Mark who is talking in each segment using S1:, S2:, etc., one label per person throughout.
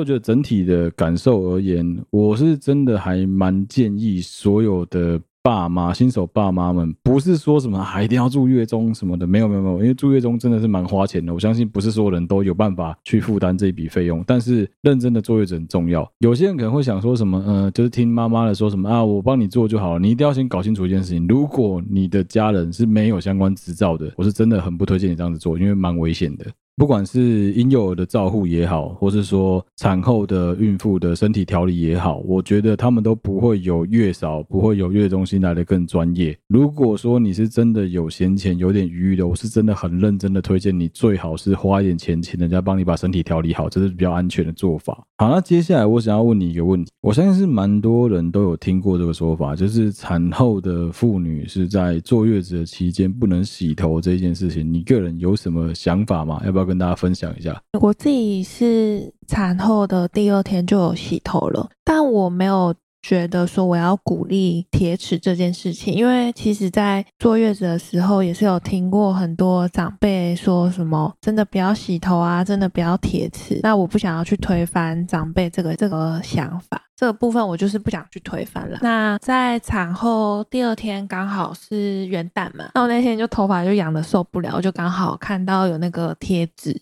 S1: 我觉得整体的感受而言，我是真的还蛮建议所有的。爸妈，新手爸妈们不是说什么还一定要住月中什么的，没有没有没有，因为住月中真的是蛮花钱的。我相信不是所有人都有办法去负担这笔费用，但是认真的坐月子很重要。有些人可能会想说什么，呃，就是听妈妈的说什么啊，我帮你做就好了。你一定要先搞清楚一件事情，如果你的家人是没有相关执照的，我是真的很不推荐你这样子做，因为蛮危险的。不管是婴幼儿的照护也好，或是说产后的孕妇的身体调理也好，我觉得他们都不会有月嫂，不会有月中心来的更专业。如果说你是真的有闲钱、有点余裕的，我是真的很认真的推荐你，最好是花一点钱请人家帮你把身体调理好，这是比较安全的做法。好，那接下来我想要问你一个问题，我相信是蛮多人都有听过这个说法，就是产后的妇女是在坐月子的期间不能洗头这件事情，你个人有什么想法吗？要不要？要跟大家分享一下，
S2: 我自己是产后的第二天就有洗头了，但我没有觉得说我要鼓励铁齿这件事情，因为其实在坐月子的时候也是有听过很多长辈说什么真的不要洗头啊，真的不要铁齿。那我不想要去推翻长辈这个这个想法，这个部分我就是不想去推翻了。那在产后第二天刚好是元旦嘛，那我那天就头发就痒得受不了，我就刚好看到有那个贴纸。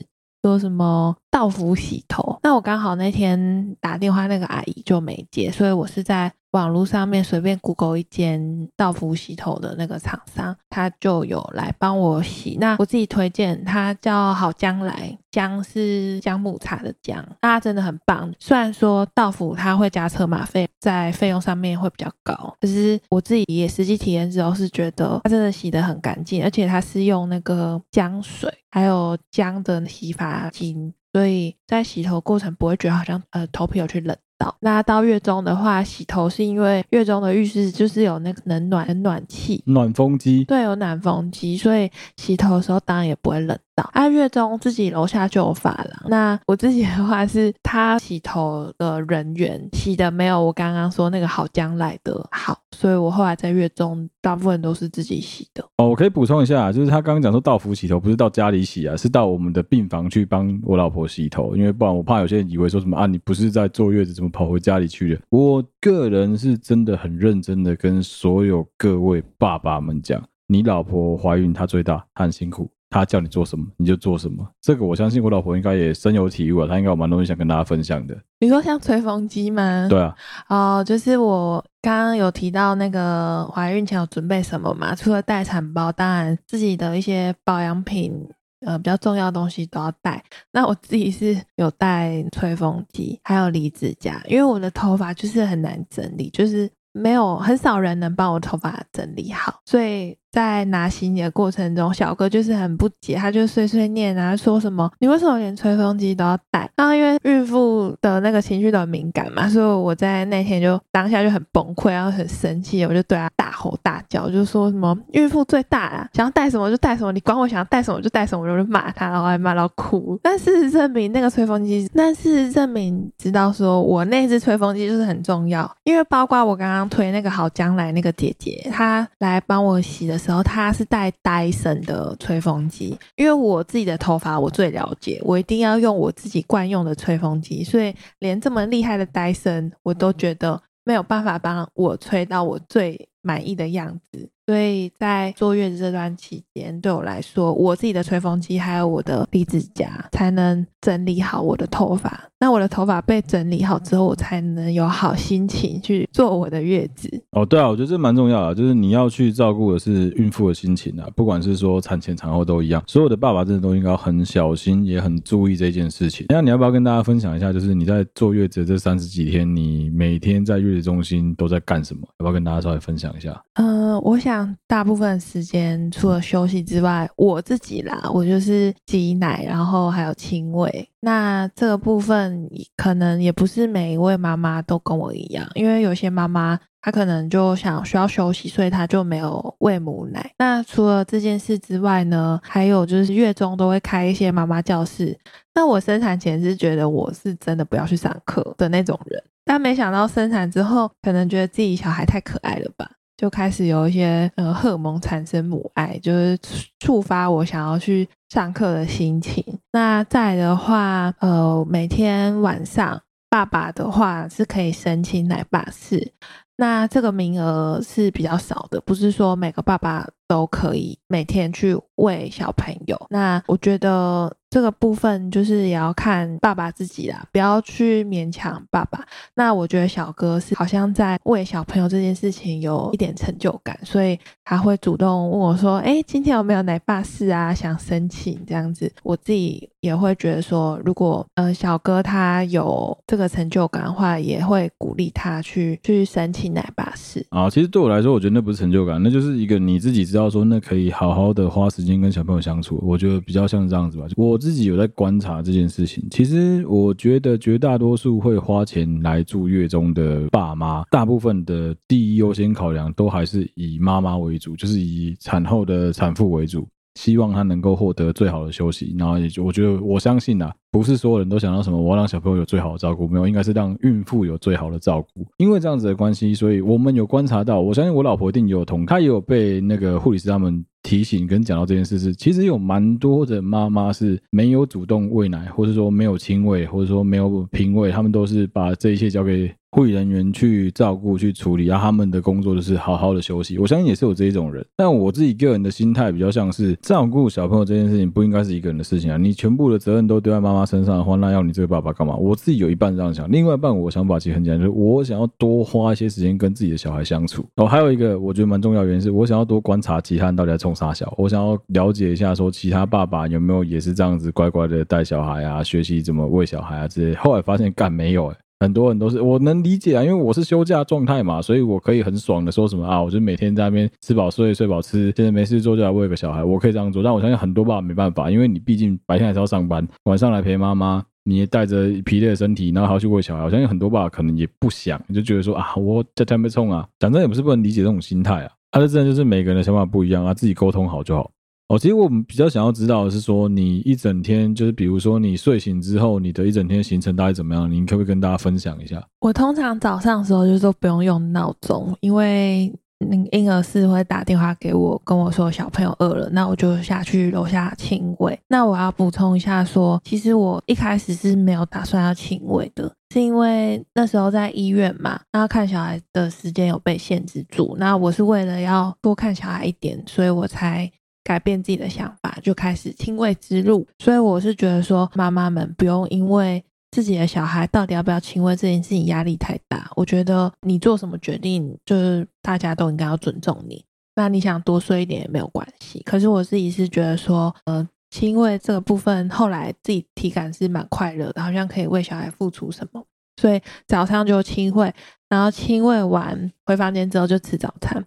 S2: 说什么道服洗头？那我刚好那天打电话，那个阿姨就没接，所以我是在网络上面随便 Google 一间道夫洗头的那个厂商，他就有来帮我洗。那我自己推荐，他叫好将来，姜是姜母茶的姜，他真的很棒。虽然说道府他会加车马费，在费用上面会比较高，可是我自己也实际体验之后是觉得他真的洗得很干净，而且他是用那个姜水还有姜的洗发精，所以在洗头过程不会觉得好像呃头皮有去冷。那到月中的话，洗头是因为月中的浴室就是有那个冷暖冷暖气。
S1: 暖风机，
S2: 对，有暖风机，所以洗头的时候当然也不会冷到。啊，月中自己楼下就有发廊，那我自己的话是他洗头的人员洗的没有我刚刚说那个好将来的好，所以我后来在月中大部分都是自己洗的。
S1: 哦，我可以补充一下，就是他刚刚讲说到府洗头不是到家里洗啊，是到我们的病房去帮我老婆洗头，因为不然我怕有些人以为说什么啊，你不是在坐月子怎么？跑回家里去了。我个人是真的很认真的跟所有各位爸爸们讲，你老婆怀孕她最大，她很辛苦，她叫你做什么你就做什么。这个我相信我老婆应该也深有体悟啊，她应该有蛮多东西想跟大家分享的。
S2: 你说像吹风机吗？
S1: 对啊。
S2: 哦，就是我刚刚有提到那个怀孕前有准备什么嘛？除了待产包，当然自己的一些保养品。呃，比较重要的东西都要带。那我自己是有带吹风机，还有离子夹，因为我的头发就是很难整理，就是没有很少人能帮我头发整理好，所以。在拿行李的过程中，小哥就是很不解，他就碎碎念啊，说什么你为什么连吹风机都要带？然后因为孕妇的那个情绪都很敏感嘛，所以我在那天就当下就很崩溃，然后很生气，我就对他大吼大叫，就说什么孕妇最大啊，想要带什么就带什么，你管我想要带什么就带什么，我就骂他，然后还骂到哭。但事实证明那个吹风机，但事实证明知道说我那只吹风机就是很重要，因为包括我刚刚推那个好将来那个姐姐，她来帮我洗的。时候他是带戴森的吹风机，因为我自己的头发我最了解，我一定要用我自己惯用的吹风机，所以连这么厉害的戴森我都觉得没有办法帮我吹到我最满意的样子。所以在坐月子这段期间，对我来说，我自己的吹风机还有我的离子夹，才能整理好我的头发。那我的头发被整理好之后，我才能有好心情去做我的月子。
S1: 哦，对啊，我觉得这蛮重要的，就是你要去照顾的是孕妇的心情啊，不管是说产前产后都一样。所有的爸爸真的都应该很小心，也很注意这件事情。那你要不要跟大家分享一下，就是你在坐月子这三十几天，你每天在月子中心都在干什么？要不要跟大家稍微分享一下？
S2: 嗯、呃，我想。大部分时间除了休息之外，我自己啦，我就是挤奶，然后还有亲喂。那这个部分可能也不是每一位妈妈都跟我一样，因为有些妈妈她可能就想需要休息，所以她就没有喂母奶。那除了这件事之外呢，还有就是月中都会开一些妈妈教室。那我生产前是觉得我是真的不要去上课的那种人，但没想到生产之后，可能觉得自己小孩太可爱了吧。就开始有一些呃荷尔蒙产生母爱，就是触发我想要去上课的心情。那再的话，呃，每天晚上爸爸的话是可以申请奶爸室，那这个名额是比较少的，不是说每个爸爸都可以每天去喂小朋友。那我觉得。这个部分就是也要看爸爸自己啦，不要去勉强爸爸。那我觉得小哥是好像在喂小朋友这件事情有一点成就感，所以他会主动问我说：“哎，今天有没有奶爸室啊？想申请这样子。”我自己也会觉得说，如果呃小哥他有这个成就感的话，也会鼓励他去去申请奶爸室。
S1: 啊，其实对我来说，我觉得那不是成就感，那就是一个你自己知说，那可以好好的花时间跟小朋友相处。我觉得比较像这样子吧，我自己有在观察这件事情，其实我觉得绝大多数会花钱来住月中的爸妈，大部分的第一优先考量都还是以妈妈为主，就是以产后的产妇为主。希望他能够获得最好的休息，然后也就我觉得我相信呐，不是所有人都想到什么我要让小朋友有最好的照顾，没有，应该是让孕妇有最好的照顾。因为这样子的关系，所以我们有观察到，我相信我老婆一定有同，她也有被那个护理师他们提醒跟讲到这件事，是其实有蛮多的妈妈是没有主动喂奶，或者说没有亲喂，或者说没有平喂，他们都是把这一切交给。护理人员去照顾、去处理，然后他们的工作就是好好的休息。我相信也是有这一种人，但我自己个人的心态比较像是照顾小朋友这件事情不应该是一个人的事情啊！你全部的责任都丢在妈妈身上的话，那要你这个爸爸干嘛？我自己有一半这样想，另外一半我想法其实很简单，就是我想要多花一些时间跟自己的小孩相处。哦，还有一个我觉得蛮重要的原因是我想要多观察其他人到底在冲啥小，我想要了解一下说其他爸爸有没有也是这样子乖乖的带小孩啊，学习怎么喂小孩啊之类。后来发现干没有哎、很多人都是我能理解啊，因为我是休假状态嘛，所以我可以很爽的说什么啊，我就每天在那边吃饱睡，睡饱吃，现在没事做就来喂个小孩，我可以这样做。但我相信很多爸爸没办法，因为你毕竟白天还是要上班，晚上来陪妈妈，你也带着疲累的身体，然后还要去喂小孩。我相信很多爸爸可能也不想，就觉得说啊，我在台北冲啊，讲真也不是不能理解这种心态啊，啊，这真的就是每个人的想法不一样啊，自己沟通好就好。哦，其实我们比较想要知道的是说，你一整天就是，比如说你睡醒之后，你的一整天行程大概怎么样？你可不可以跟大家分享一下？
S2: 我通常早上的时候就是说不用用闹钟，因为那个婴儿室会打电话给我，跟我说小朋友饿了，那我就下去楼下亲喂。那我要补充一下说，其实我一开始是没有打算要亲喂的，是因为那时候在医院嘛，那看小孩的时间有被限制住，那我是为了要多看小孩一点，所以我才。改变自己的想法，就开始亲喂之路。所以我是觉得说，妈妈们不用因为自己的小孩到底要不要亲喂这件事情压力太大。我觉得你做什么决定，就是大家都应该要尊重你。那你想多睡一点也没有关系。可是我自己是觉得说，呃，亲喂这个部分，后来自己体感是蛮快乐的，好像可以为小孩付出什么。所以早上就亲喂，然后亲喂完回房间之后就吃早餐。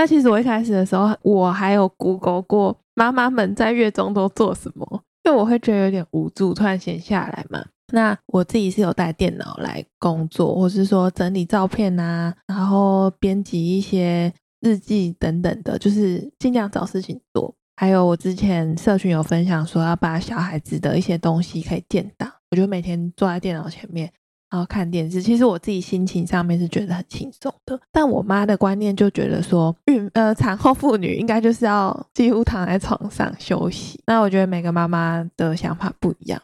S2: 那其实我一开始的时候，我还有 Google 过妈妈们在月中都做什么，因为我会觉得有点无助，突然闲下来嘛。那我自己是有带电脑来工作，或是说整理照片啊，然后编辑一些日记等等的，就是尽量找事情做。还有我之前社群有分享说要把小孩子的一些东西可以建档，我就每天坐在电脑前面。然后看电视，其实我自己心情上面是觉得很轻松的，但我妈的观念就觉得说，孕呃产后妇女应该就是要几乎躺在床上休息。那我觉得每个妈妈的想法不一样。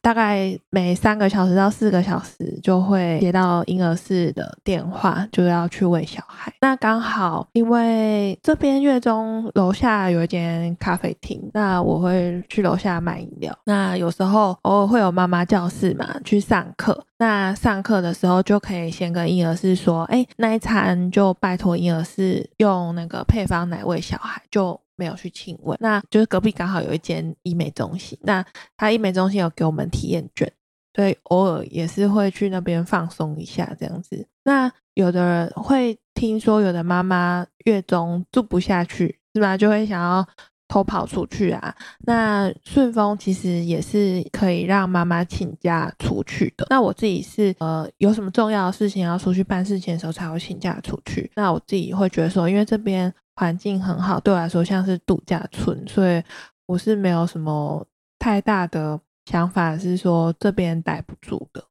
S2: 大概每三个小时到四个小时就会接到婴儿室的电话，就要去喂小孩。那刚好因为这边月中楼下有一间咖啡厅，那我会去楼下买饮料。那有时候偶尔会有妈妈教室嘛，去上课。那上课的时候就可以先跟婴儿室说，哎，那一餐就拜托婴儿室用那个配方奶喂小孩，就。没有去亲喂，那就是隔壁刚好有一间医美中心，那他医美中心有给我们体验券，所以偶尔也是会去那边放松一下这样子。那有的人会听说，有的妈妈月中住不下去，是吧？就会想要偷跑出去啊。那顺丰其实也是可以让妈妈请假出去的。那我自己是呃有什么重要的事情要出去办事情的时候才会请假出去。那我自己会觉得说，因为这边。环境很好，对我来说像是度假村，所以我是没有什么太大的想法，是说这边待不住的。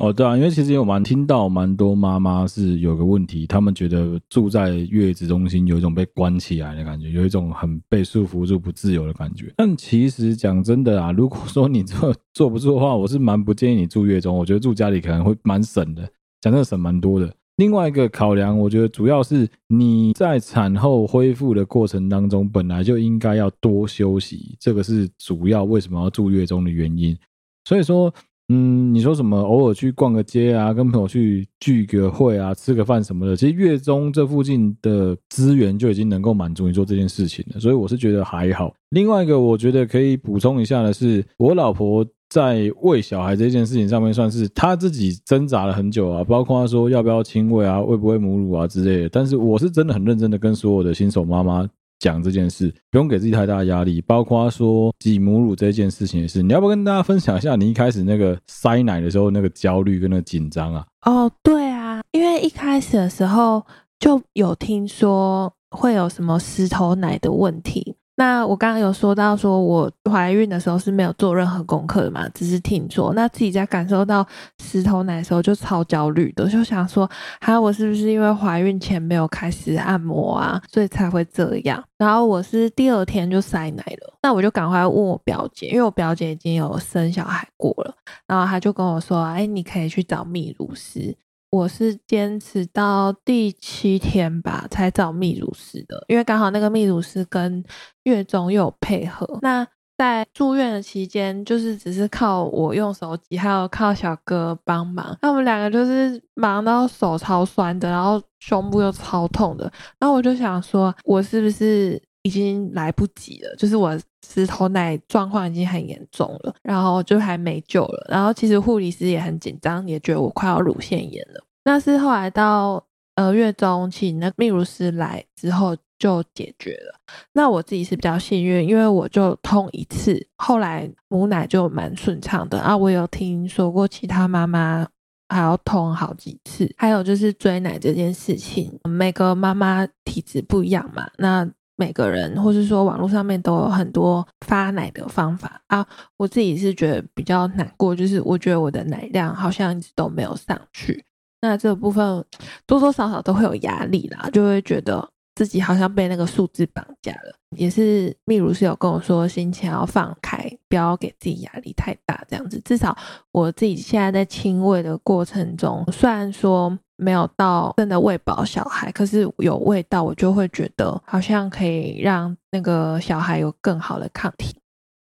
S1: 哦，对啊，因为其实有蛮听到蛮多妈妈是有个问题，他们觉得住在月子中心有一种被关起来的感觉，有一种很被束缚住、不自由的感觉。但其实讲真的啊，如果说你坐坐不住的话，我是蛮不建议你住月中，我觉得住家里可能会蛮省的，讲真的省蛮多的。另外一个考量，我觉得主要是你在产后恢复的过程当中，本来就应该要多休息，这个是主要为什么要住月中的原因。所以说。嗯，你说什么？偶尔去逛个街啊，跟朋友去聚个会啊，吃个饭什么的，其实月中这附近的资源就已经能够满足你做这件事情了，所以我是觉得还好。另外一个，我觉得可以补充一下的是，我老婆在喂小孩这件事情上面，算是他自己挣扎了很久啊，包括他说要不要亲喂啊，喂不喂母乳啊之类的。但是我是真的很认真的跟所有的新手妈妈。讲这件事不用给自己太大压力，包括说挤母乳这件事情也是。你要不要跟大家分享一下你一开始那个塞奶的时候那个焦虑跟那个紧张啊？
S2: 哦，对啊，因为一开始的时候就有听说会有什么石头奶的问题。那我刚刚有说到，说我怀孕的时候是没有做任何功课的嘛，只是听说。那自己在感受到石头奶的时候就超焦虑的，就想说，还有，我是不是因为怀孕前没有开始按摩啊，所以才会这样？然后我是第二天就塞奶了，那我就赶快问我表姐，因为我表姐已经有生小孩过了，然后她就跟我说，哎，你可以去找泌乳师。我是坚持到第七天吧，才找泌乳师的，因为刚好那个泌乳师跟月中又有配合。那在住院的期间，就是只是靠我用手机，还有靠小哥帮忙。那我们两个就是忙到手超酸的，然后胸部又超痛的。然后我就想说，我是不是已经来不及了？就是我石头奶状况已经很严重了，然后就还没救了。然后其实护理师也很紧张，也觉得我快要乳腺炎了。那是后来到呃月中请那泌乳师来之后就解决了。那我自己是比较幸运，因为我就痛一次，后来母奶就蛮顺畅的啊。我有听说过其他妈妈还要痛好几次。还有就是追奶这件事情，每个妈妈体质不一样嘛，那每个人或是说网络上面都有很多发奶的方法啊。我自己是觉得比较难过，就是我觉得我的奶量好像一直都没有上去。那这部分多多少少都会有压力啦，就会觉得自己好像被那个数字绑架了。也是泌乳师有跟我说，心情要放开，不要给自己压力太大，这样子。至少我自己现在在亲喂的过程中，虽然说没有到真的喂饱小孩，可是有味道，我就会觉得好像可以让那个小孩有更好的抗体。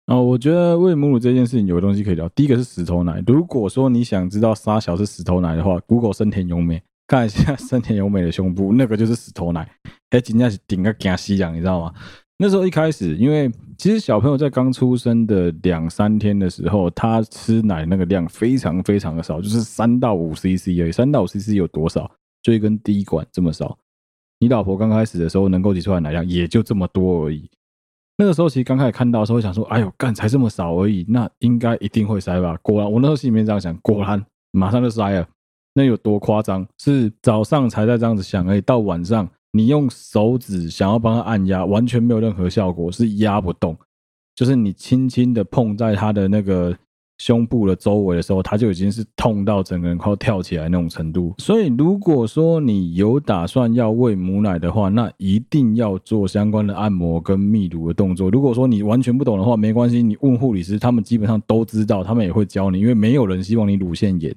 S1: 哦，我觉得喂母乳这件事情有个东西可以聊。第一个是石头奶，如果说你想知道沙小是石头奶的话，Google 生田优美看一下 生田优美的胸部，那个就是石头奶，哎，真的是顶个惊死人，你知道吗？那时候一开始，因为其实小朋友在刚出生的两三天的时候，他吃奶那个量非常非常的少，就是三到五 CC 而已，三到五 CC 有多少？就一根滴管这么少。你老婆刚开始的时候能够挤出来奶量也就这么多而已。那个时候其实刚开始看到的时候，想说：“哎呦，干才这么少而已，那应该一定会塞吧？”果然，我那时候心里面这样想，果然马上就塞了。那有多夸张？是早上才在这样子想而已，到晚上你用手指想要帮他按压，完全没有任何效果，是压不动，就是你轻轻的碰在他的那个。胸部的周围的时候，他就已经是痛到整个人快要跳起来那种程度。所以，如果说你有打算要喂母奶的话，那一定要做相关的按摩跟泌乳的动作。如果说你完全不懂的话，没关系，你问护理师，他们基本上都知道，他们也会教你，因为没有人希望你乳腺炎。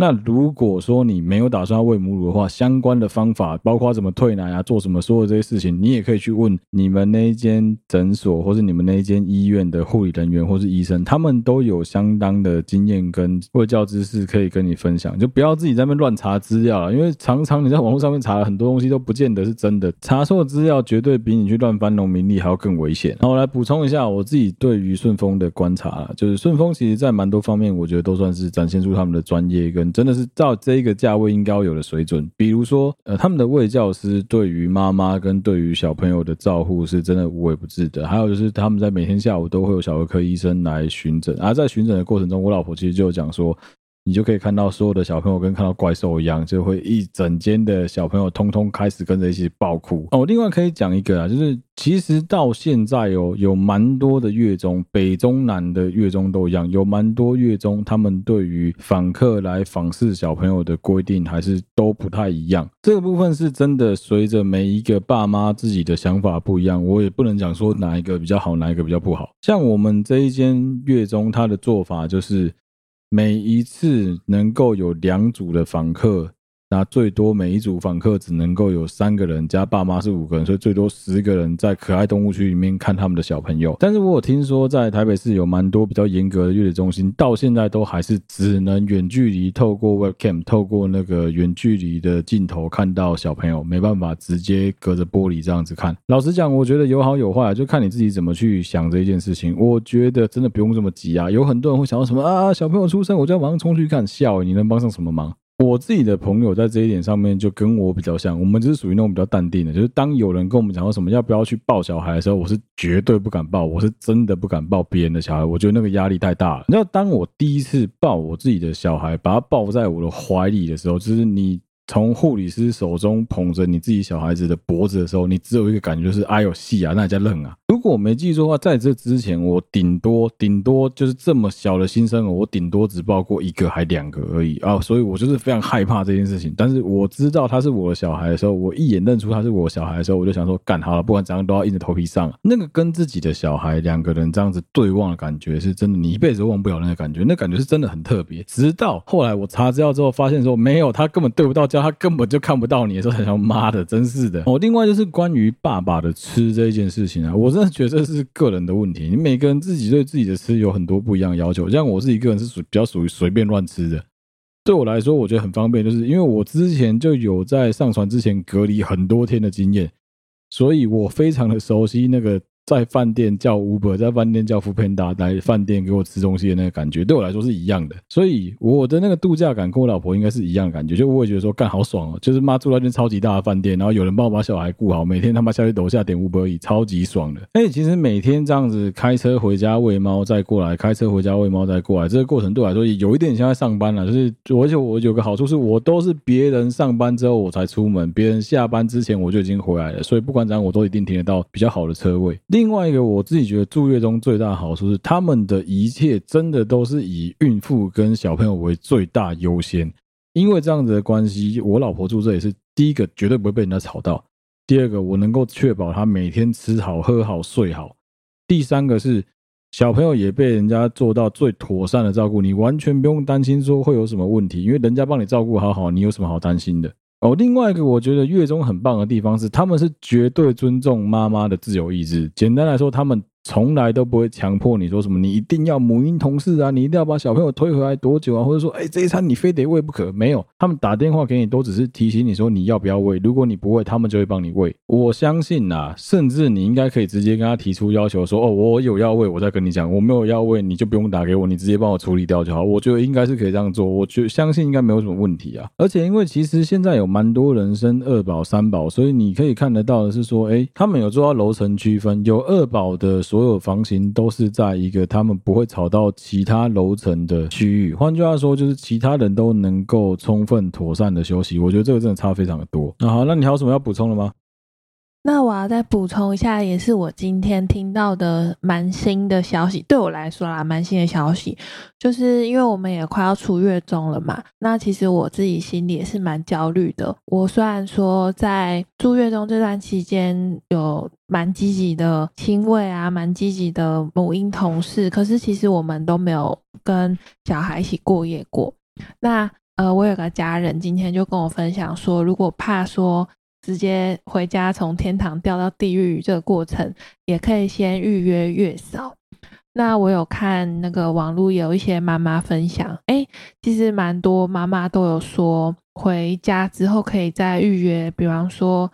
S1: 那如果说你没有打算要喂母乳的话，相关的方法包括怎么退奶啊，做什么所有这些事情，你也可以去问你们那一间诊所或是你们那一间医院的护理人员或是医生，他们都有相当的经验跟卫教知识可以跟你分享。就不要自己在那边乱查资料了，因为常常你在网络上面查了很多东西都不见得是真的，查错资料绝对比你去乱翻农民历还要更危险。然后我来补充一下我自己对于顺丰的观察，就是顺丰其实在蛮多方面，我觉得都算是展现出他们的专业跟。真的是照这个价位应该有的水准，比如说，呃，他们的卫教师对于妈妈跟对于小朋友的照护是真的无微不至的。还有就是他们在每天下午都会有小儿科医生来巡诊，而在巡诊的过程中，我老婆其实就讲说，你就可以看到所有的小朋友跟看到怪兽一样，就会一整间的小朋友通通开始跟着一起爆哭。哦，另外可以讲一个啊，就是其实到现在哦，有蛮多的月中，北中南的月中都一样，有蛮多月中他们对于访客来访视小朋友的规定还是都不太一样。这个部分是真的随着每一个爸妈自己的想法不一样，我也不能讲说哪一个比较好，哪一个比较不好。像我们这一间月中，他的做法就是。每一次能够有两组的访客。那最多每一组访客只能够有三个人，加爸妈是五个人，所以最多十个人在可爱动物区里面看他们的小朋友。但是我有听说在台北市有蛮多比较严格的月子中心，到现在都还是只能远距离透过 webcam，透过那个远距离的镜头看到小朋友，没办法直接隔着玻璃这样子看。老实讲，我觉得有好有坏，就看你自己怎么去想这一件事情。我觉得真的不用这么急啊，有很多人会想到什么啊，小朋友出生我就要马上冲去看，笑，你能帮上什么忙？我自己的朋友在这一点上面就跟我比较像，我们就是属于那种比较淡定的，就是当有人跟我们讲说什么要不要去抱小孩的时候，我是绝对不敢抱，我是真的不敢抱别人的小孩，我觉得那个压力太大了。你知道，当我第一次抱我自己的小孩，把他抱在我的怀里的时候，就是你。从护理师手中捧着你自己小孩子的脖子的时候，你只有一个感觉就是哎呦戏啊，那叫愣啊！如果我没记错的话，在这之前我顶多顶多就是这么小的新生儿，我顶多只抱过一个还两个而已啊，所以我就是非常害怕这件事情。但是我知道他是我的小孩的时候，我一眼认出他是我小孩的时候，我就想说干好了，不管怎样都要硬着头皮上。那个跟自己的小孩两个人这样子对望的感觉，是真的你一辈子都忘不了那个感觉，那感觉是真的很特别。直到后来我查资料之后，发现说没有，他根本对不到焦。他根本就看不到你的时候，才想妈的，真是的。哦，另外就是关于爸爸的吃这一件事情啊，我真的觉得这是个人的问题。你每个人自己对自己的吃有很多不一样的要求。像我自己个人是属比较属于随便乱吃的。对我来说，我觉得很方便，就是因为我之前就有在上船之前隔离很多天的经验，所以我非常的熟悉那个。在饭店叫 Uber，在饭店叫 f o o p a n d a 来饭店给我吃东西的那个感觉，对我来说是一样的。所以我的那个度假感跟我老婆应该是一样的感觉，就我也觉得说干好爽哦，就是妈住在一间超级大的饭店，然后有人帮我把小孩顾好，每天他妈下去楼下点 Uber 超级爽的。哎，其实每天这样子开车回家喂猫再过来，开车回家喂猫再过来，这个过程对我来说也有一点像在上班了。就是而且我有个好处是我都是别人上班之后我才出门，别人下班之前我就已经回来了，所以不管怎样我都一定停得到比较好的车位。另外一个，我自己觉得住月中最大的好处是，他们的一切真的都是以孕妇跟小朋友为最大优先。因为这样子的关系，我老婆住这也是第一个，绝对不会被人家吵到；第二个，我能够确保她每天吃好、喝好、睡好；第三个是小朋友也被人家做到最妥善的照顾，你完全不用担心说会有什么问题，因为人家帮你照顾好好，你有什么好担心的？哦，另外一个我觉得月中很棒的地方是，他们是绝对尊重妈妈的自由意志。简单来说，他们。从来都不会强迫你说什么，你一定要母婴同事啊，你一定要把小朋友推回来多久啊，或者说，哎，这一餐你非得喂不可。没有，他们打电话给你都只是提醒你说你要不要喂。如果你不喂，他们就会帮你喂。我相信啊，甚至你应该可以直接跟他提出要求说，哦，我有要喂，我再跟你讲；我没有要喂，你就不用打给我，你直接帮我处理掉就好。我觉得应该是可以这样做，我觉相信应该没有什么问题啊。而且因为其实现在有蛮多人生二宝、三宝，所以你可以看得到的是说，哎，他们有做到楼层区分，有二宝的所有房型。都是在一个他们不会吵到其他楼层的区域，换句话说，就是其他人都能够充分妥善的休息。我觉得这个真的差非常的多。那好，那你还有什么要补充的吗？
S2: 那我要再补充一下，也是我今天听到的蛮新的消息，对我来说啦，蛮新的消息，就是因为我们也快要出月中了嘛。那其实我自己心里也是蛮焦虑的。我虽然说在住月中这段期间有蛮积极的亲喂啊，蛮积极的母婴同事，可是其实我们都没有跟小孩一起过夜过。那呃，我有个家人今天就跟我分享说，如果怕说。直接回家从天堂掉到地狱这个过程，也可以先预约月嫂。那我有看那个网络有一些妈妈分享，哎，其实蛮多妈妈都有说，回家之后可以再预约，比方说。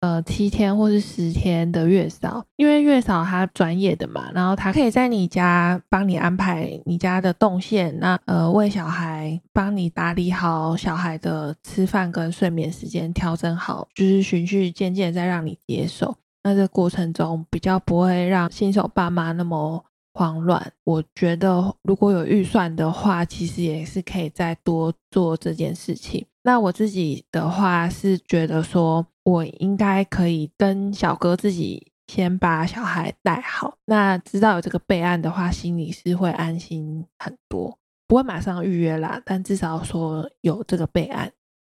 S2: 呃，七天或是十天的月嫂，因为月嫂她专业的嘛，然后她可以在你家帮你安排你家的动线，那呃为小孩帮你打理好小孩的吃饭跟睡眠时间，调整好，就是循序渐进再让你接手。那这过程中比较不会让新手爸妈那么慌乱。我觉得如果有预算的话，其实也是可以再多做这件事情。那我自己的话是觉得说，我应该可以跟小哥自己先把小孩带好。那知道有这个备案的话，心里是会安心很多，不会马上预约啦，但至少说有这个备案。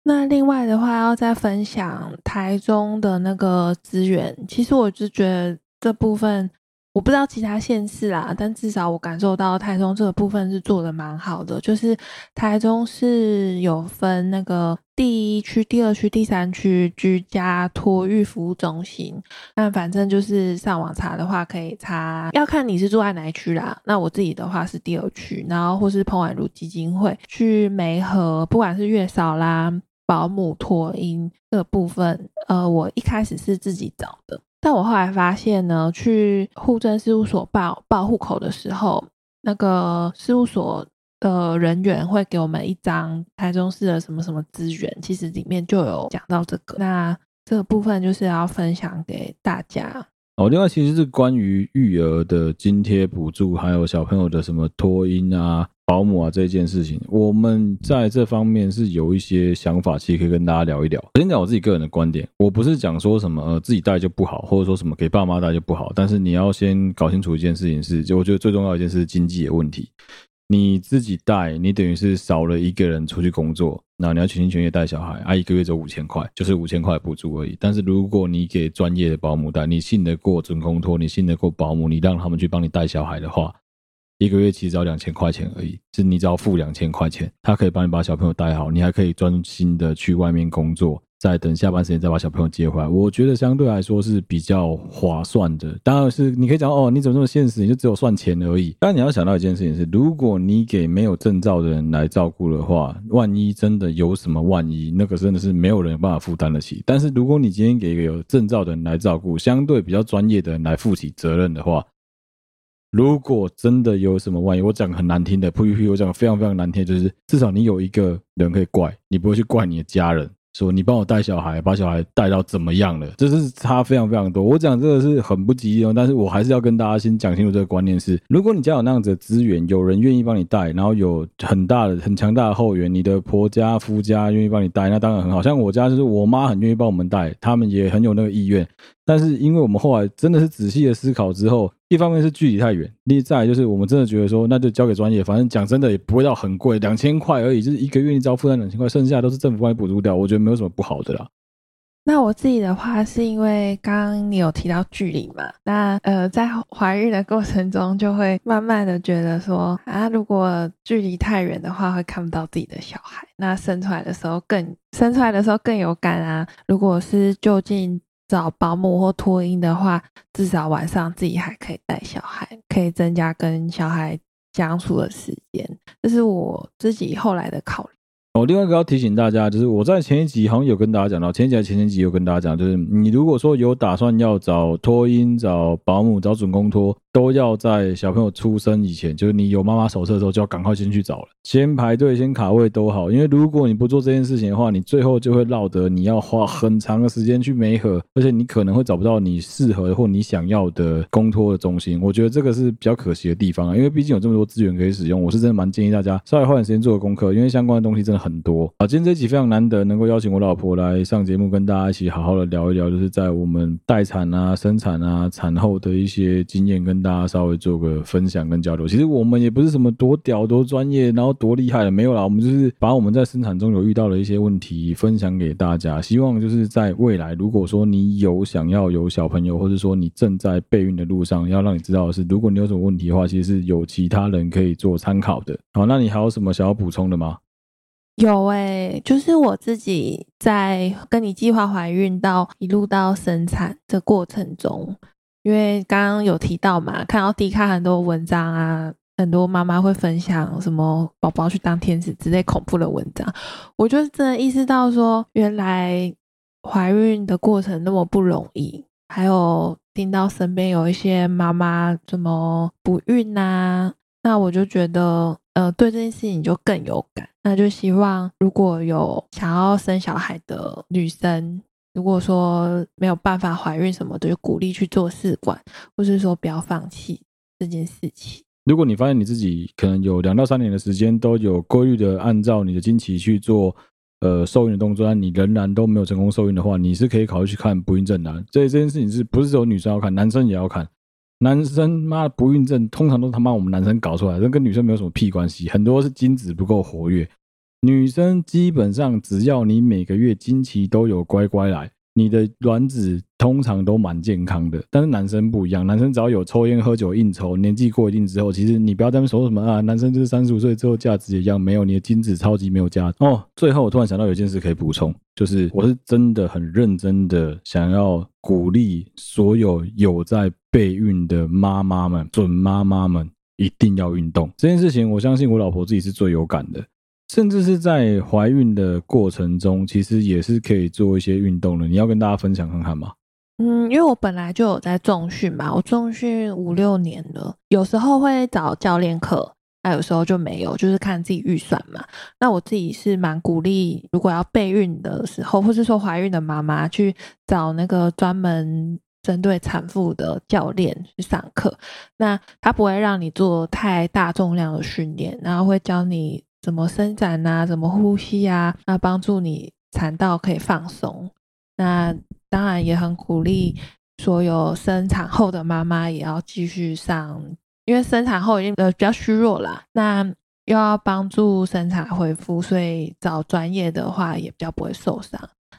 S2: 那另外的话，要再分享台中的那个资源。其实我就觉得这部分，我不知道其他县市啦，但至少我感受到台中这个部分是做得蛮好的。就是台中是有分那个第一区、第二区、第三区居家托育服务中心。那反正就是上网查的话，可以查，要看你是住在哪一区啦。那我自己的话是第二区，然后或是彭婉如基金会去梅河，不管是月嫂啦。保姆托婴这部分，呃，我一开始是自己找的，但我后来发现呢，去户政事务所报报户口的时候，那个事务所的人员会给我们一张台中市的什么什么资源，其实里面就有讲到这个，那这个部分就是要分享给大家。
S1: 哦，另外其实是关于育儿的津贴补助，还有小朋友的什么托婴啊。保姆啊，这件事情，我们在这方面是有一些想法，其实可以跟大家聊一聊。先讲我自己个人的观点，我不是讲说什么自己带就不好，或者说什么给爸妈带就不好。但是你要先搞清楚一件事情是，就我觉得最重要一件事是经济的问题。你自己带，你等于是少了一个人出去工作，那你要全心全意带小孩，啊，一个月只有五千块，就是五千块补助而已。但是如果你给专业的保姆带，你信得过准公托，你信得过保姆，你让他们去帮你带小孩的话。一个月其实只要两千块钱而已，是你只要付两千块钱，他可以帮你把小朋友带好，你还可以专心的去外面工作，再等下班时间再把小朋友接回来。我觉得相对来说是比较划算的。当然是你可以讲哦，你怎么这么现实？你就只有算钱而已。但你要想到一件事情是，如果你给没有证照的人来照顾的话，万一真的有什么万一，那个真的是没有人有办法负担得起。但是如果你今天给一个有证照的人来照顾，相对比较专业的人来负起责任的话。如果真的有什么万一，我讲很难听的，噗噗，我讲非常非常难听，就是至少你有一个人可以怪，你不会去怪你的家人。说你帮我带小孩，把小孩带到怎么样了？这是差非常非常多。我讲这个是很不吉利哦，但是我还是要跟大家先讲清楚这个观念是：如果你家有那样子的资源，有人愿意帮你带，然后有很大的、很强大的后援，你的婆家、夫家愿意帮你带，那当然很好。像我家就是我妈很愿意帮我们带，他们也很有那个意愿。但是因为我们后来真的是仔细的思考之后，一方面是距离太远，另外就是我们真的觉得说，那就交给专业，反正讲真的也不会到很贵，两千块而已，就是一个月你只要负担两千块，剩下都是政府帮你补助掉，我觉得没有什么不好的啦。
S2: 那我自己的话是因为刚刚你有提到距离嘛，那呃在怀孕的过程中就会慢慢的觉得说啊，如果距离太远的话，会看不到自己的小孩，那生出来的时候更生出来的时候更有感啊。如果是就近。找保姆或托婴的话，至少晚上自己还可以带小孩，可以增加跟小孩相处的时间。这是我自己后来的考虑。
S1: 哦，另外一个要提醒大家，就是我在前一集好像有跟大家讲到，前几集前前集有跟大家讲，就是你如果说有打算要找托婴、找保姆、找准公托。都要在小朋友出生以前，就是你有妈妈手册的时候，就要赶快先去找了，先排队，先卡位都好。因为如果你不做这件事情的话，你最后就会落得你要花很长的时间去媒合，而且你可能会找不到你适合或你想要的公托的中心。我觉得这个是比较可惜的地方啊，因为毕竟有这么多资源可以使用，我是真的蛮建议大家稍微花点时间做个功课，因为相关的东西真的很多。啊，今天这一集非常难得能够邀请我老婆来上节目，跟大家一起好好的聊一聊，就是在我们待产啊、生产啊、产后的一些经验，跟大家稍微做个分享跟交流，其实我们也不是什么多屌多专业，然后多厉害的，没有啦。我们就是把我们在生产中有遇到的一些问题分享给大家，希望就是在未来，如果说你有想要有小朋友，或者说你正在备孕的路上，要让你知道的是，如果你有什么问题的话，其实是有其他人可以做参考的。好，那你还有什么想要补充的吗？
S2: 有诶、就是我自己在跟你计划怀孕到一路到生产的过程中。因为刚刚有提到嘛，看到 D 卡很多文章啊，很多妈妈会分享什么宝宝去当天使之类恐怖的文章，我就真的意识到说，原来怀孕的过程那么不容易，还有听到身边有一些妈妈怎么不孕啊，那我就觉得，呃，对这件事情就更有感，那就希望如果有想要生小孩的女生。如果说没有办法怀孕什么的，就鼓励去做试管，或是说不要放弃，这件事情。
S1: 如果你发现你自己可能有两到三年的时间都有规律的按照你的经期去做呃受孕的动作，但你仍然都没有成功受孕的话，你是可以考虑去看不孕症的。所以这件事情是不是只有女生要看，男生也要看？男生妈的不孕症通常都他妈我们男生搞出来的，跟女生没有什么屁关系，很多是精子不够活跃。女生基本上只要你每个月经期都有乖乖来。你的卵子通常都蛮健康的，但是男生不一样，男生只要有抽烟喝酒应酬，年纪过一定之后，其实你不要在那说什么啊，男生就是三十五岁之后价值也一样，没有你的精子超级没有价值哦。最后我突然想到有一件事可以补充，就是我是真的很认真的想要鼓励所有有在备孕的妈妈们、准妈妈们一定要运动。这件事情，我相信我老婆自己是最有感的。甚至是在怀孕的过程中，其实也是可以做一些运动的。你要跟大家分享看看吗？
S2: 嗯，因为我本来就有在重训嘛，我重训五六年了，有时候会找教练课，那有时候就没有，就是看自己预算嘛。那我自己是蛮鼓励，如果要备孕的时候，或是说怀孕的妈妈去找那个专门针对产妇的教练去上课。那他不会让你做太大重量的训练，然后会教你。怎么伸展啊？怎么呼吸啊？那帮助你产道可以放松。那当然也很鼓励所有生产后的妈妈也要继续上，因为生产后已经呃比较虚弱了，那又要帮助生产恢复，所以找专业的话也比较不会受伤。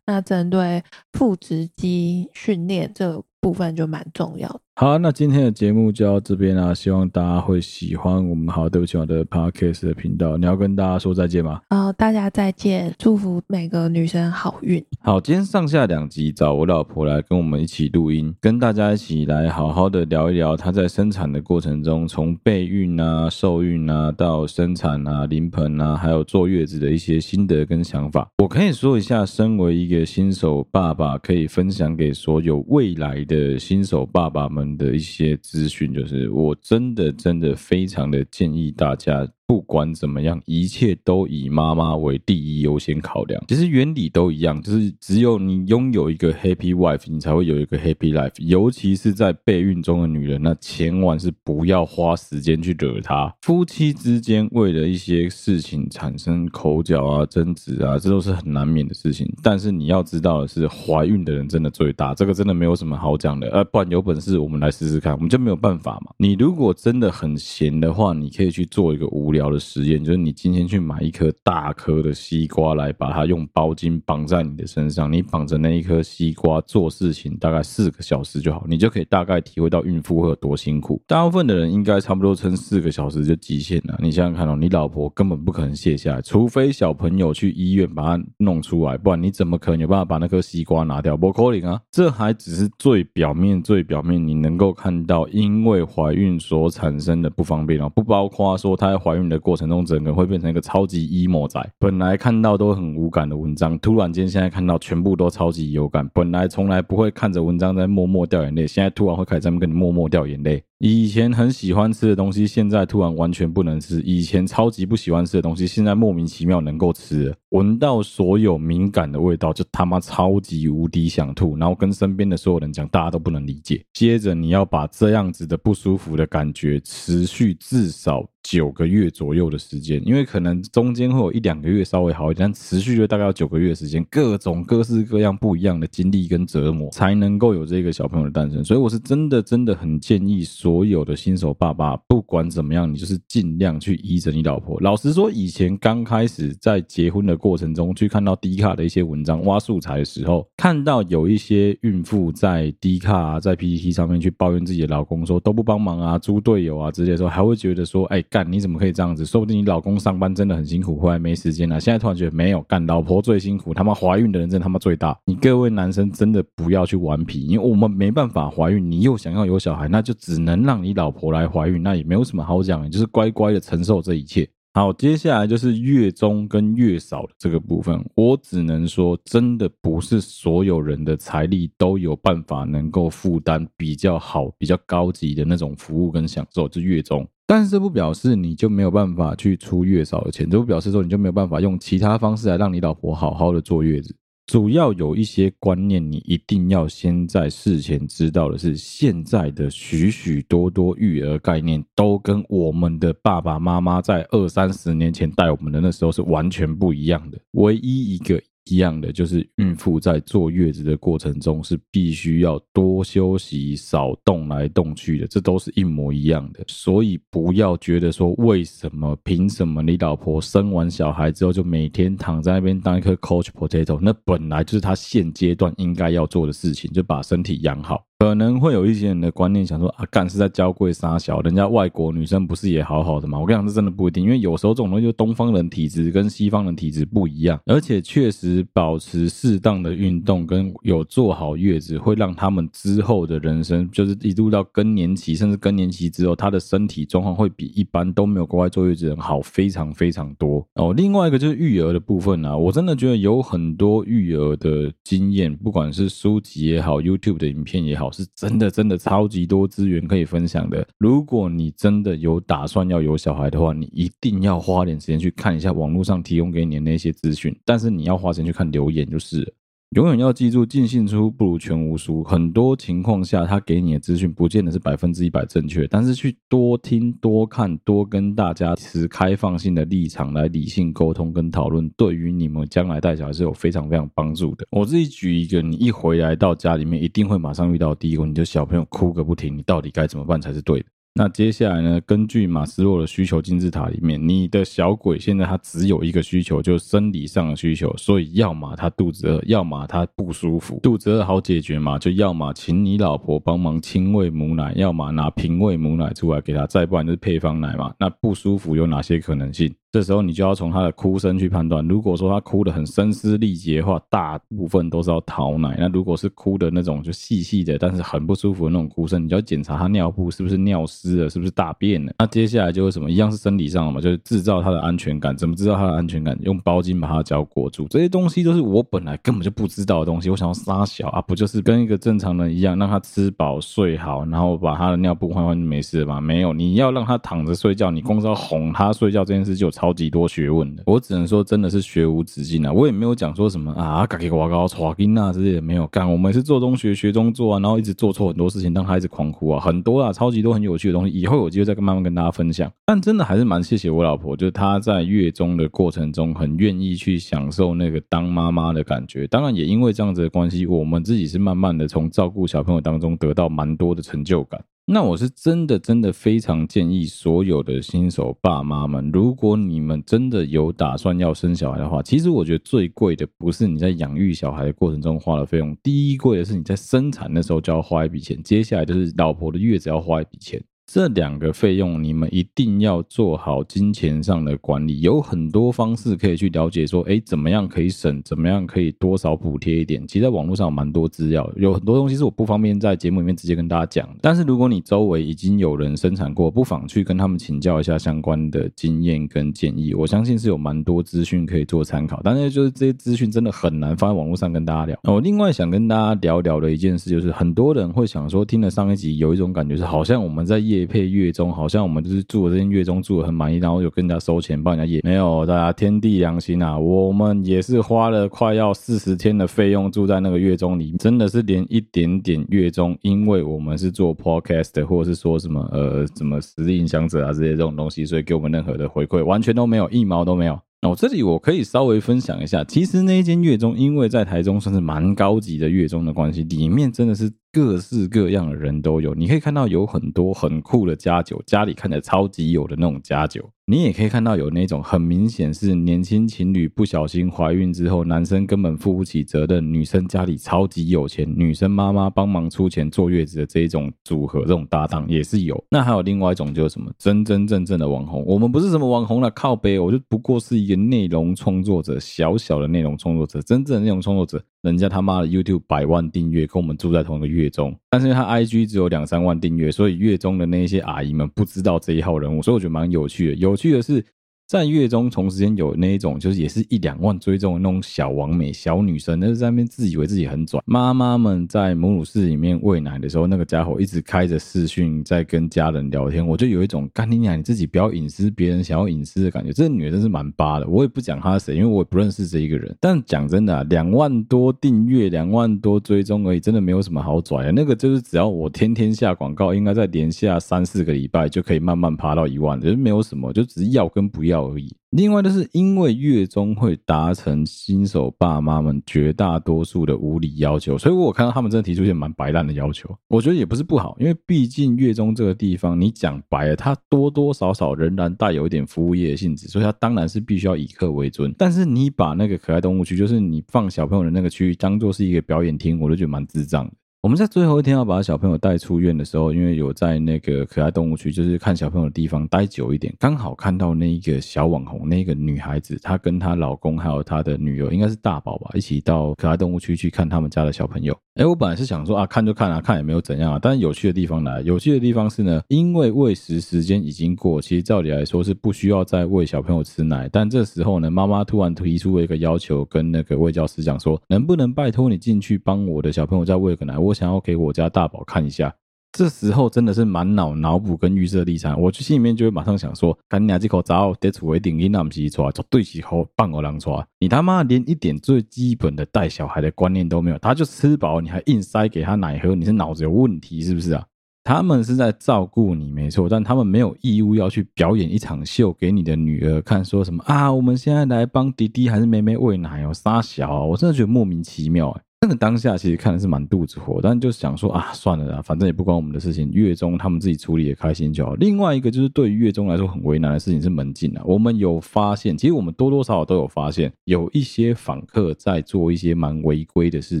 S2: 那针对腹直肌训练这部分就蛮重要的。
S1: 好，那今天的节目就到这边啦，希望大家会喜欢我们好对不起我的 Podcast 的频道。你要跟大家说再见吗？
S2: 好，大家再见，祝福每个女生好运。
S1: 好，今天上下两集找我老婆来跟我们一起录音，跟大家一起来好好的聊一聊她在生产的过程中，从备孕啊、受孕啊到生产啊、临盆啊，还有坐月子的一些心得跟想法。我可以说一下，身为一个新手爸爸，可以分享给所有未来的新手爸爸们。的一些资讯，就是我真的真的非常的建议大家。不管怎么样，一切都以妈妈为第一优先考量。其实原理都一样，就是只有你拥有一个 happy wife，你才会有一个 happy life。尤其是在备孕中的女人，那千万是不要花时间去惹她。夫妻之间为了一些事情产生口角啊、争执啊，这都是很难免的事情。但是你要知道的是，怀孕的人真的最大，这个真的没有什么好讲的。呃，不然有本事我们来试试看，我们就没有办法嘛。你如果真的很闲的话，你可以去做一个无聊。的实验就是，你今天去买一颗大颗的西瓜来，把它用包巾绑在你的身上，你绑着那一颗西瓜做事情，大概四个小时就好，你就可以大概体会到孕妇会有多辛苦。大部分的人应该差不多撑四个小时就极限了。你想想看哦，你老婆根本不可能卸下来，除非小朋友去医院把它弄出来，不然你怎么可能有办法把那颗西瓜拿掉？不可能啊！这还只是最表面、最表面你能够看到，因为怀孕所产生的不方便哦，不包括说她怀孕的过程中，整个会变成一个超级 emo 仔。本来看到都很无感的文章，突然间现在看到全部都超级有感。本来从来不会看着文章在默默掉眼泪，现在突然会开始在那边跟你默默掉眼泪。以前很喜欢吃的东西，现在突然完全不能吃；以前超级不喜欢吃的东西，现在莫名其妙能够吃。闻到所有敏感的味道，就他妈超级无敌想吐，然后跟身边的所有人讲，大家都不能理解。接着你要把这样子的不舒服的感觉持续至少九个月左右的时间，因为可能中间会有一两个月稍微好一点，但持续就大概要九个月时间，各种各式各样不一样的经历跟折磨，才能够有这个小朋友的诞生。所以我是真的真的很建议。所有的新手爸爸，不管怎么样，你就是尽量去依着你老婆。老实说，以前刚开始在结婚的过程中，去看到 D 卡的一些文章、挖素材的时候，看到有一些孕妇在 D 卡啊，在 PTT 上面去抱怨自己的老公，说都不帮忙啊，猪队友啊之类的时候，还会觉得说，哎，干你怎么可以这样子？说不定你老公上班真的很辛苦，回来没时间了。现在突然觉得没有干，老婆最辛苦，他妈怀孕的人真他妈最大。你各位男生真的不要去顽皮，因为我们没办法怀孕，你又想要有小孩，那就只能。让你老婆来怀孕，那也没有什么好讲的，就是乖乖的承受这一切。好，接下来就是月中跟月嫂的这个部分，我只能说，真的不是所有人的财力都有办法能够负担比较好、比较高级的那种服务跟享受，就月中。但是不表示你就没有办法去出月嫂的钱，这不表示说你就没有办法用其他方式来让你老婆好好的坐月子。主要有一些观念，你一定要先在事前知道的是，现在的许许多多育儿概念都跟我们的爸爸妈妈在二三十年前带我们的那时候是完全不一样的。唯一一个。一样的，就是孕妇在坐月子的过程中是必须要多休息、少动来动去的，这都是一模一样的。所以不要觉得说，为什么、凭什么你老婆生完小孩之后就每天躺在那边当一颗 coach potato？那本来就是她现阶段应该要做的事情，就把身体养好。可能会有一些人的观念想说啊，干是在娇贵傻小，人家外国女生不是也好好的吗？我跟你讲，这真的不一定，因为有时候这种东西，就东方人体质跟西方人体质不一样，而且确实保持适当的运动跟有坐好月子，会让他们之后的人生，就是一路到更年期，甚至更年期之后，他的身体状况会比一般都没有国外坐月子人好非常非常多哦。另外一个就是育儿的部分啊，我真的觉得有很多育儿的经验，不管是书籍也好，YouTube 的影片也好。是真的，真的超级多资源可以分享的。如果你真的有打算要有小孩的话，你一定要花点时间去看一下网络上提供给你的那些资讯。但是你要花钱去看留言就是。永远要记住，尽信出不如全无书。很多情况下，他给你的资讯不见得是百分之一百正确，但是去多听、多看、多跟大家持开放性的立场来理性沟通跟讨论，对于你们将来带小孩是有非常非常帮助的。我自己举一个，你一回来到家里面，一定会马上遇到第一个，你就小朋友哭个不停，你到底该怎么办才是对的？那接下来呢？根据马斯洛的需求金字塔里面，你的小鬼现在他只有一个需求，就是生理上的需求。所以，要么他肚子饿，要么他不舒服。肚子饿好解决嘛？就要么请你老婆帮忙亲喂母奶，要么拿瓶喂母奶出来给他，再不然就是配方奶嘛。那不舒服有哪些可能性？这时候你就要从他的哭声去判断。如果说他哭得很声嘶力竭的话，大部分都是要讨奶。那如果是哭的那种就细细的，但是很不舒服的那种哭声，你就要检查他尿布是不是尿湿了，是不是大便了。那接下来就是什么？一样是生理上的嘛，就是制造他的安全感。怎么制造他的安全感？用包巾把他脚裹住。这些东西都是我本来根本就不知道的东西。我想要杀小啊，不就是跟一个正常人一样，让他吃饱睡好，然后把他的尿布换换就没事了吗？没有，你要让他躺着睡觉，你光是要哄他睡觉这件事就超级多学问的，我只能说真的是学无止境啊！我也没有讲说什么啊，嘎给我搞错音啊之类的没有干。我们是做中学学中做啊，然后一直做错很多事情，让他一直狂哭啊，很多啊，超级多很有趣的东西，以后有机会再慢慢跟大家分享。但真的还是蛮谢谢我老婆，就是她在月中的过程中很愿意去享受那个当妈妈的感觉。当然也因为这样子的关系，我们自己是慢慢的从照顾小朋友当中得到蛮多的成就感。那我是真的真的非常建议所有的新手爸妈们，如果你们真的有打算要生小孩的话，其实我觉得最贵的不是你在养育小孩的过程中花的费用，第一贵的是你在生产的时候就要花一笔钱，接下来就是老婆的月子要花一笔钱。这两个费用，你们一定要做好金钱上的管理。有很多方式可以去了解，说，哎，怎么样可以省，怎么样可以多少补贴一点。其实，在网络上有蛮多资料，有很多东西是我不方便在节目里面直接跟大家讲。但是，如果你周围已经有人生产过，不妨去跟他们请教一下相关的经验跟建议。我相信是有蛮多资讯可以做参考。但是，就是这些资讯真的很难放在网络上跟大家聊。我另外想跟大家聊聊的一件事，就是很多人会想说，听了上一集有一种感觉是，好像我们在业。配月中，好像我们就是住的这间月中住的很满意，然后有跟人家收钱帮人家也，没有，大家天地良心啊，我们也是花了快要四十天的费用住在那个月中里，真的是连一点点月中，因为我们是做 podcast，或者是说什么呃什么实力影响者啊这些这种东西，所以给我们任何的回馈完全都没有，一毛都没有。那我这里我可以稍微分享一下，其实那一间月中，因为在台中算是蛮高级的月中的关系，里面真的是。各式各样的人都有，你可以看到有很多很酷的家酒，家里看着超级有的那种家酒。你也可以看到有那种很明显是年轻情侣不小心怀孕之后，男生根本负不起责任，女生家里超级有钱，女生妈妈帮忙出钱坐月子的这一种组合，这种搭档也是有。那还有另外一种就是什么真真正正的网红，我们不是什么网红了，靠北，我就不过是一个内容创作者，小小的内容创作者，真正的内容创作者。人家他妈的 YouTube 百万订阅，跟我们住在同一个月中，但是他 IG 只有两三万订阅，所以月中的那些阿姨们不知道这一号人物，所以我觉得蛮有趣的。有趣的是，在月中同时间有那一种，就是也是一两万追踪的那种小网美、小女生，那是在那边自以为自己很拽。妈妈们在母乳室里面喂奶的时候，那个家伙一直开着视讯在跟家人聊天，我就有一种干你娘，你自己不要隐私，别人想要隐私的感觉。这女的真是蛮巴的，我也不讲她是谁，因为我也不认识这一个人。但讲真的啊，两万多订阅，两万多追踪而已，真的没有什么好拽的。那个就是只要我天天下广告，应该在连下三四个礼拜就可以慢慢爬到一万，就没有什么，就只是要跟不要而已。另外就是因为月中会达成新手爸妈们绝大多数的无理要求，所以我看到他们真的提出一些蛮白烂的要求，我觉得也不是不好，因为毕竟月中这个地方，你讲白了，它多多少少仍然带有一点服务业的性质，所以它当然是必须要以客为尊。但是你把那个可爱动物区，就是你放小朋友的那个区域，当做是一个表演厅，我就觉得蛮智障的。我们在最后一天要把小朋友带出院的时候，因为有在那个可爱动物区，就是看小朋友的地方待久一点，刚好看到那一个小网红，那个女孩子，她跟她老公还有她的女儿，应该是大宝吧，一起到可爱动物区去看他们家的小朋友。哎，我本来是想说啊，看就看啊，看也没有怎样啊。但有趣的地方来，有趣的地方是呢，因为喂食时间已经过，其实照理来说是不需要再喂小朋友吃奶。但这时候呢，妈妈突然提出了一个要求，跟那个喂教师讲说，能不能拜托你进去帮我的小朋友再喂个奶？我想要给我家。大宝看一下，这时候真的是满脑脑补跟预设立场，我就心里面就会马上想说：赶紧拿这口糟，得出为顶音那么急出来，绝对是好棒我狼出来。你他妈连一点最基本的带小孩的观念都没有，他就吃饱，你还硬塞给他奶喝，你是脑子有问题是不是啊？他们是在照顾你没错，但他们没有义务要去表演一场秀给你的女儿看，说什么啊？我们现在来帮弟弟还是妹妹喂奶哦，杀小啊，我真的觉得莫名其妙哎。那个当下其实看的是满肚子火，但就想说啊，算了啦，反正也不关我们的事情，月中他们自己处理也开心就好。另外一个就是对于月中来说很为难的事情是门禁啊，我们有发现，其实我们多多少少都有发现，有一些访客在做一些蛮违规的事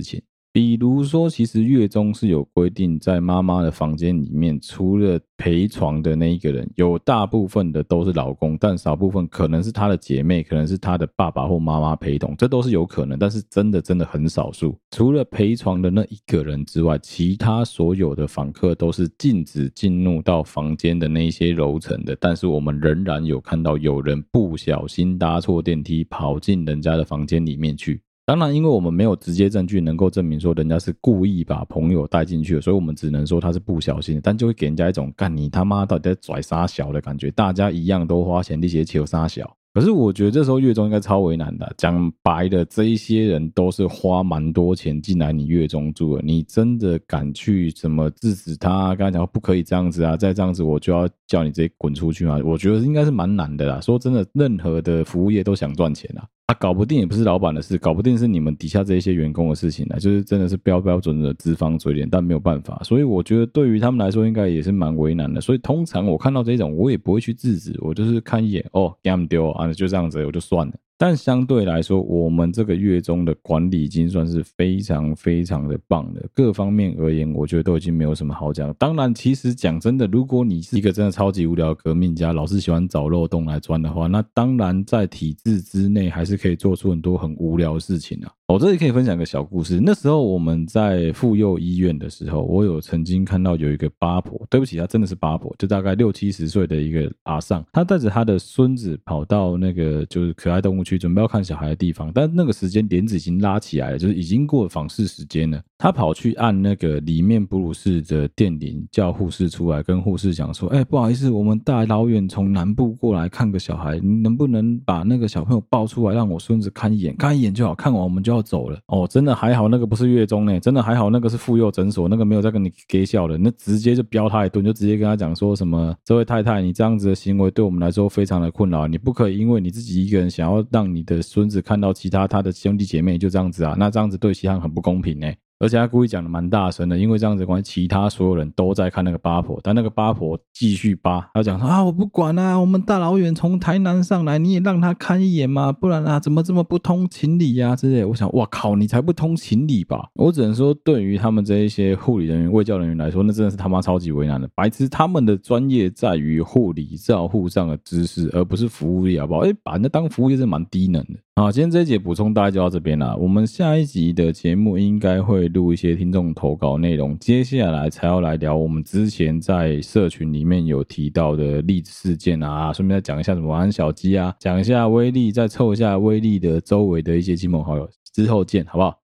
S1: 情。比如说，其实月中是有规定，在妈妈的房间里面，除了陪床的那一个人，有大部分的都是老公，但少部分可能是她的姐妹，可能是她的爸爸或妈妈陪同，这都是有可能，但是真的真的很少数。除了陪床的那一个人之外，其他所有的访客都是禁止进入到房间的那些楼层的，但是我们仍然有看到有人不小心搭错电梯，跑进人家的房间里面去。当然，因为我们没有直接证据能够证明说人家是故意把朋友带进去的，所以我们只能说他是不小心，但就会给人家一种干你他妈到底在拽啥小的感觉。大家一样都花钱，那些求啥小。可是我觉得这时候月中应该超为难的。讲白的，这一些人都是花蛮多钱进来你月中住的，你真的敢去怎么制止他？刚才讲不可以这样子啊，再这样子我就要叫你直接滚出去吗？我觉得应该是蛮难的啦。说真的，任何的服务业都想赚钱啊。啊，搞不定也不是老板的事，搞不定是你们底下这一些员工的事情呢，就是真的是标标准的资方嘴脸，但没有办法，所以我觉得对于他们来说，应该也是蛮为难的。所以通常我看到这种，我也不会去制止，我就是看一眼，哦，给他们丢啊，就这样子，我就算了。但相对来说，我们这个月中的管理已经算是非常非常的棒了。各方面而言，我觉得都已经没有什么好讲。当然，其实讲真的，如果你是一个真的超级无聊的革命家，老是喜欢找漏洞来钻的话，那当然在体制之内还是可以做出很多很无聊的事情啊。我这里可以分享个小故事。那时候我们在妇幼医院的时候，我有曾经看到有一个八婆，对不起，她真的是八婆，就大概六七十岁的一个阿桑，她带着她的孙子跑到那个就是可爱动物区，准备要看小孩的地方。但那个时间帘子已经拉起来了，就是已经过访视时间了。她跑去按那个里面哺乳室的电铃，叫护士出来，跟护士讲说：“哎，不好意思，我们大老远从南部过来看个小孩，你能不能把那个小朋友抱出来，让我孙子看一眼，看一眼就好，看完我们就要。”走了。哦，真的还好，那个不是月中呢，真的还好，那个是妇幼诊所，那个没有再跟你给笑了，那直接就飙他一顿，就直接跟他讲说什么，这位太太，你这样子的行为对我们来说非常的困扰，你不可以因为你自己一个人想要让你的孙子看到其他他的兄弟姐妹就这样子啊，那这样子对其他人很不公平呢。而且他故意讲的蛮大声的，因为这样子关系，其他所有人都在看那个八婆，但那个八婆继续扒，他讲说啊，我不管啊，我们大老远从台南上来，你也让他看一眼嘛，不然啊，怎么这么不通情理呀、啊？之类，我想，哇靠，你才不通情理吧？我只能说，对于他们这一些护理人员、卫教人员来说，那真的是他妈超级为难的。白痴，他们的专业在于护理照护上的知识，而不是服务业，好不好？哎，把人家当服务业是蛮低能的。好，今天这一节补充大家就到这边了。我们下一集的节目应该会录一些听众投稿内容，接下来才要来聊我们之前在社群里面有提到的例子事件啊，顺便再讲一下怎么玩小鸡啊，讲一下威力，再凑一下威力的周围的一些亲朋好友，之后见，好不好？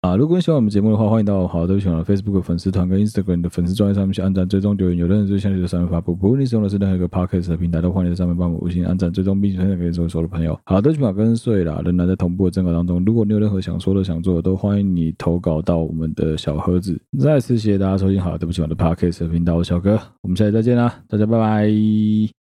S1: 啊，如果你喜欢我们节目的话，欢迎到好都喜欢的 Facebook 粉丝团跟 Instagram 的粉丝专页上面去按赞、追踪、留言。有任何最详细的上面发布，不论你使用的是任何一个 Podcast 的平台，都欢迎在上面帮我们五星按赞、追踪，并且分享给所有的朋友。好，都喜欢跟睡啦，仍然在同步的征稿当中。如果你有任何想说的、想做的，都欢迎你投稿到我们的小盒子。再次谢谢大家收听好，对不起我的 Podcast 的频道，我小哥，我们下期再见啦，大家拜拜。